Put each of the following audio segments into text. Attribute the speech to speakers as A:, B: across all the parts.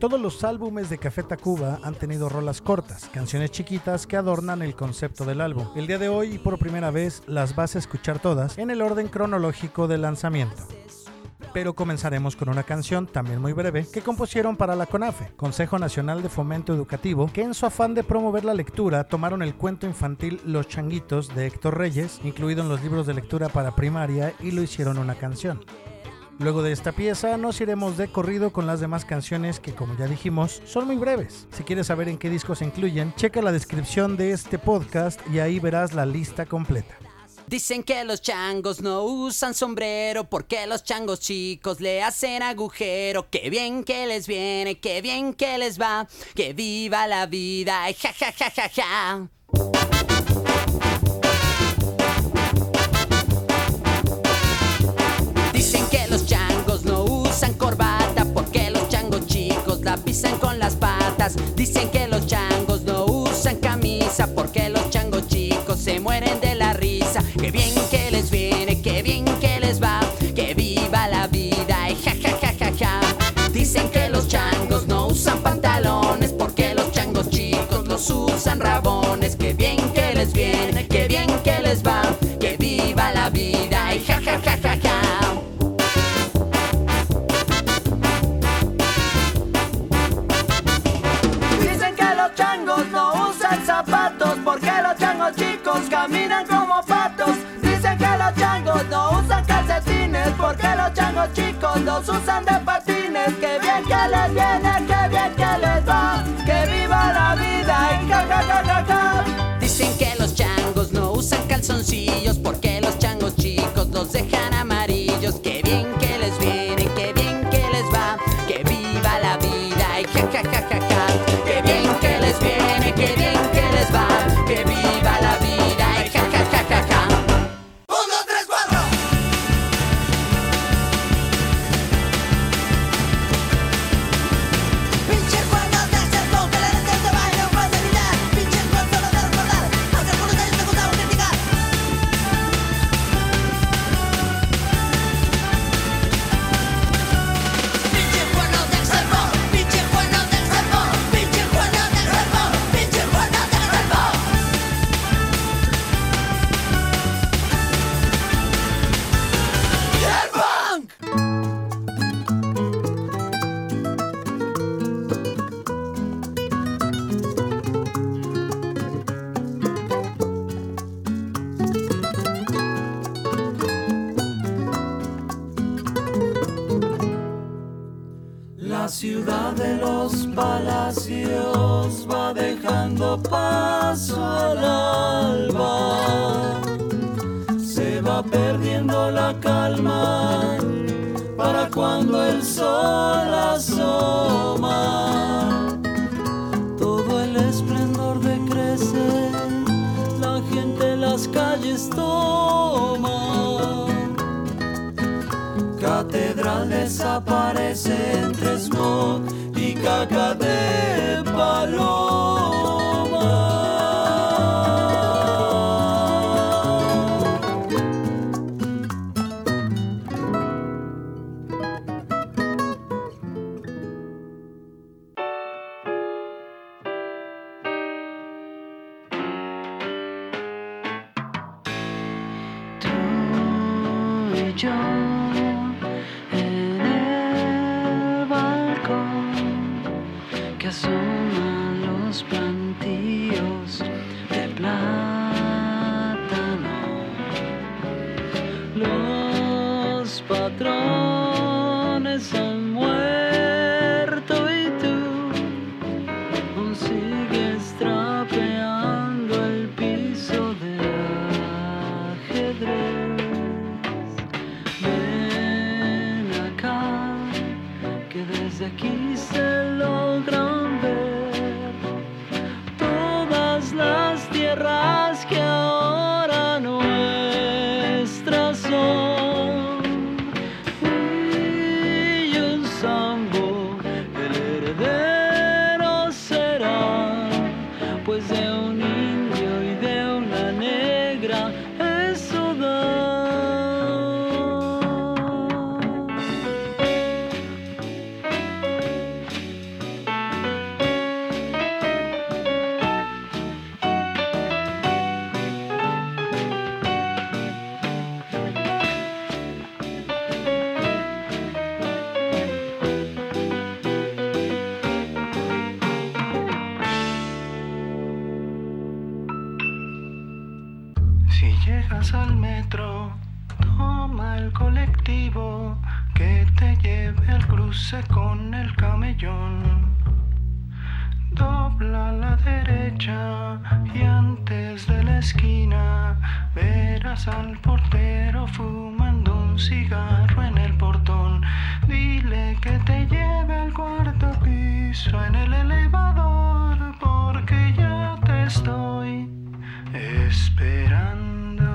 A: Todos los álbumes de Café Tacuba han tenido rolas cortas, canciones chiquitas que adornan el concepto del álbum. El día de hoy por primera vez las vas a escuchar todas en el orden cronológico del lanzamiento pero comenzaremos con una canción también muy breve que compusieron para la CONAFE, Consejo Nacional de Fomento Educativo, que en su afán de promover la lectura tomaron el cuento infantil Los Changuitos de Héctor Reyes, incluido en los libros de lectura para primaria, y lo hicieron una canción. Luego de esta pieza nos iremos de corrido con las demás canciones que como ya dijimos son muy breves. Si quieres saber en qué discos se incluyen, checa la descripción de este podcast y ahí verás la lista completa.
B: Dicen que los changos no usan sombrero porque los changos chicos le hacen agujero. Qué bien que les viene, qué bien que les va, que viva la vida, ja ja ja ja ja. Usan corbata porque los changos chicos la pisan con las patas. Dicen que los changos
C: caminan como patos. Dicen que los changos no usan calcetines porque los changos chicos los usan de patines. Que bien que les viene, que bien que les va, que viva la vida y ja ja ja.
B: Dicen que los changos no usan calzoncillos porque los changos chicos los dejan amarillos. Que
C: palacios va dejando paso al alba. Se va perdiendo la calma para cuando el sol asoma. Todo el esplendor decrece, la gente las calles toma. Catedral desaparece entre smog y caca de paloma.
D: Patrones han muerto y tú aún sigues trapeando el piso de ajedrez. Ven acá, que desde aquí se logran ver todas las tierras y
B: antes de la esquina verás al portero fumando un cigarro en el portón. Dile que te lleve al cuarto piso en el elevador porque ya te estoy esperando.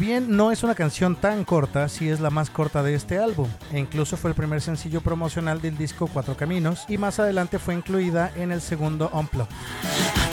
A: bien no es una canción tan corta, sí es la más corta de este álbum, e incluso fue el primer sencillo promocional del disco Cuatro Caminos, y más adelante fue incluida en el segundo Unplugged.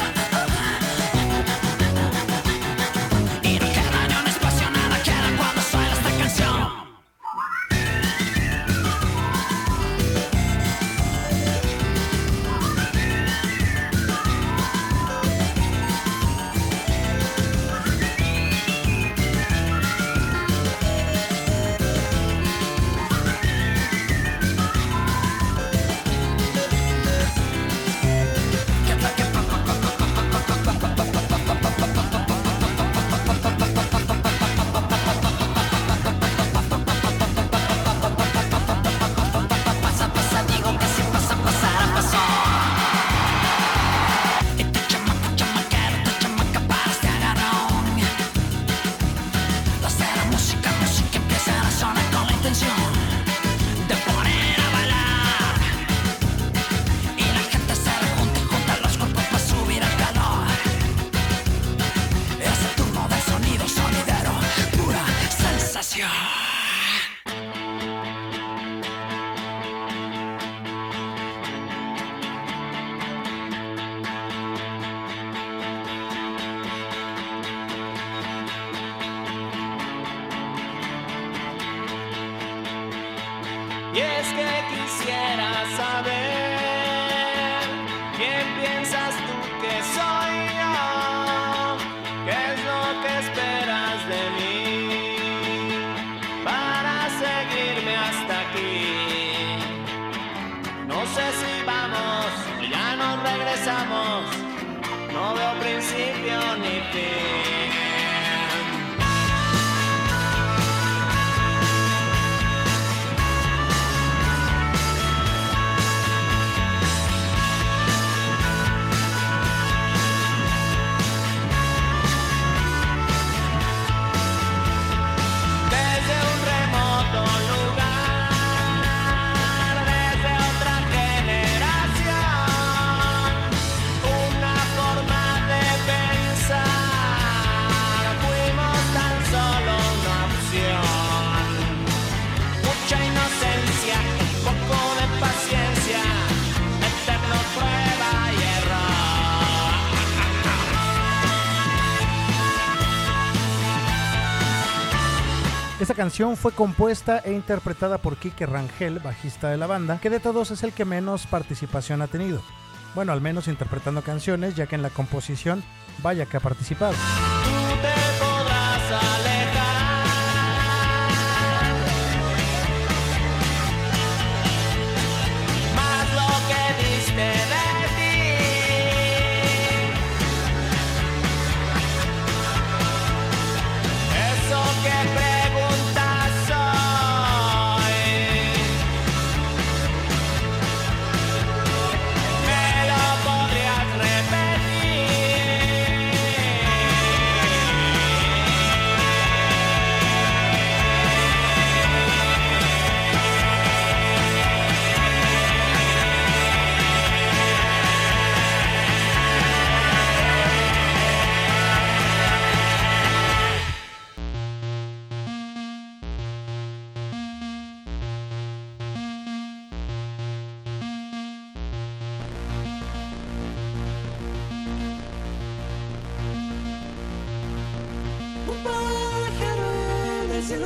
E: Y es
C: que quisiera saber.
A: Esta canción fue compuesta e interpretada por Kike Rangel, bajista de la banda, que de todos es el que menos participación ha tenido. Bueno, al menos interpretando canciones, ya que en la composición vaya que ha participado.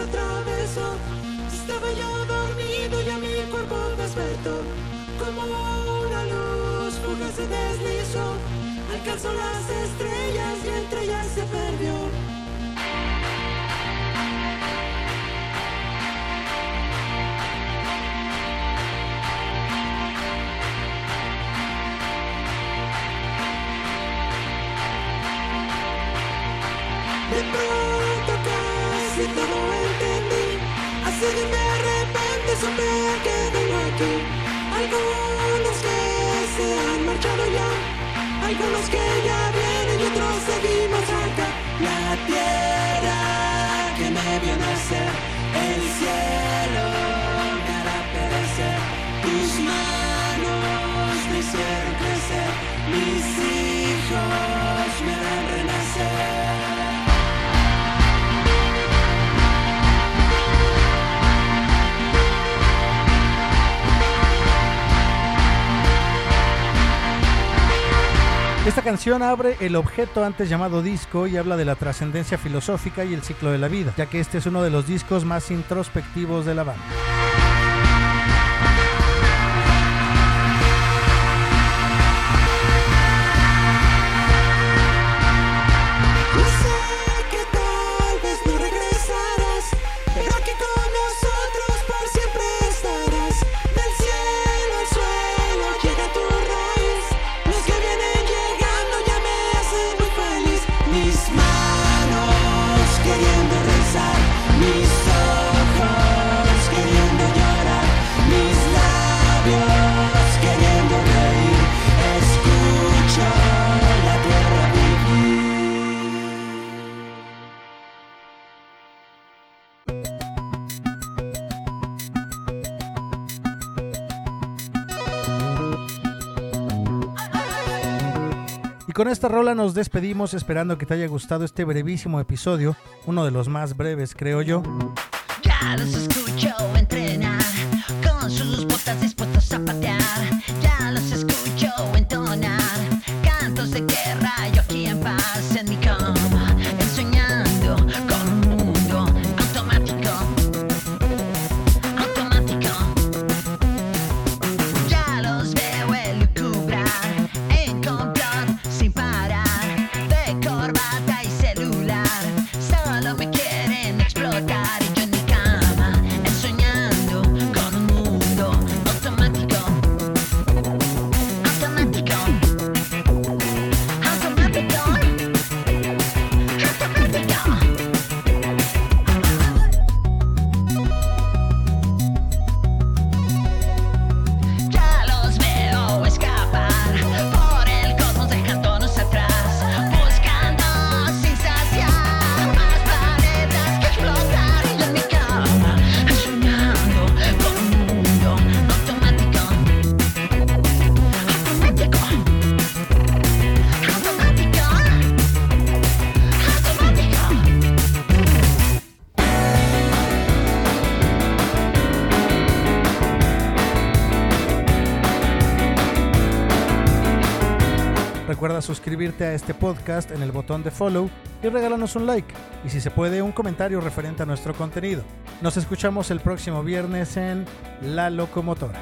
F: Atravesó. Estaba yo dormido y a mi cuerpo despertó. Como una luz fugaz se deslizó. Alcanzó las estrellas y entre ellas se perdió. De pronto casi todo De repente supe que vengo aquí Algunos que se han marchado ya Algunos que ya vienen y otros seguimos acá La tierra que me vio nacer El cielo me hará perecer. Tus manos
A: Esta canción abre el objeto antes llamado disco y habla de la trascendencia filosófica y el ciclo de la vida, ya que este es uno de los discos más introspectivos de la banda.
F: Con
A: esta rola nos despedimos esperando que te haya gustado este brevísimo episodio, uno de los más breves creo yo.
B: Ya los escucho entrenar con sus botas dispuestos a patear.
A: Suscribirte a este podcast en el botón de follow y regálanos un like y si se puede un comentario referente a nuestro contenido. Nos escuchamos el próximo viernes en La Locomotora.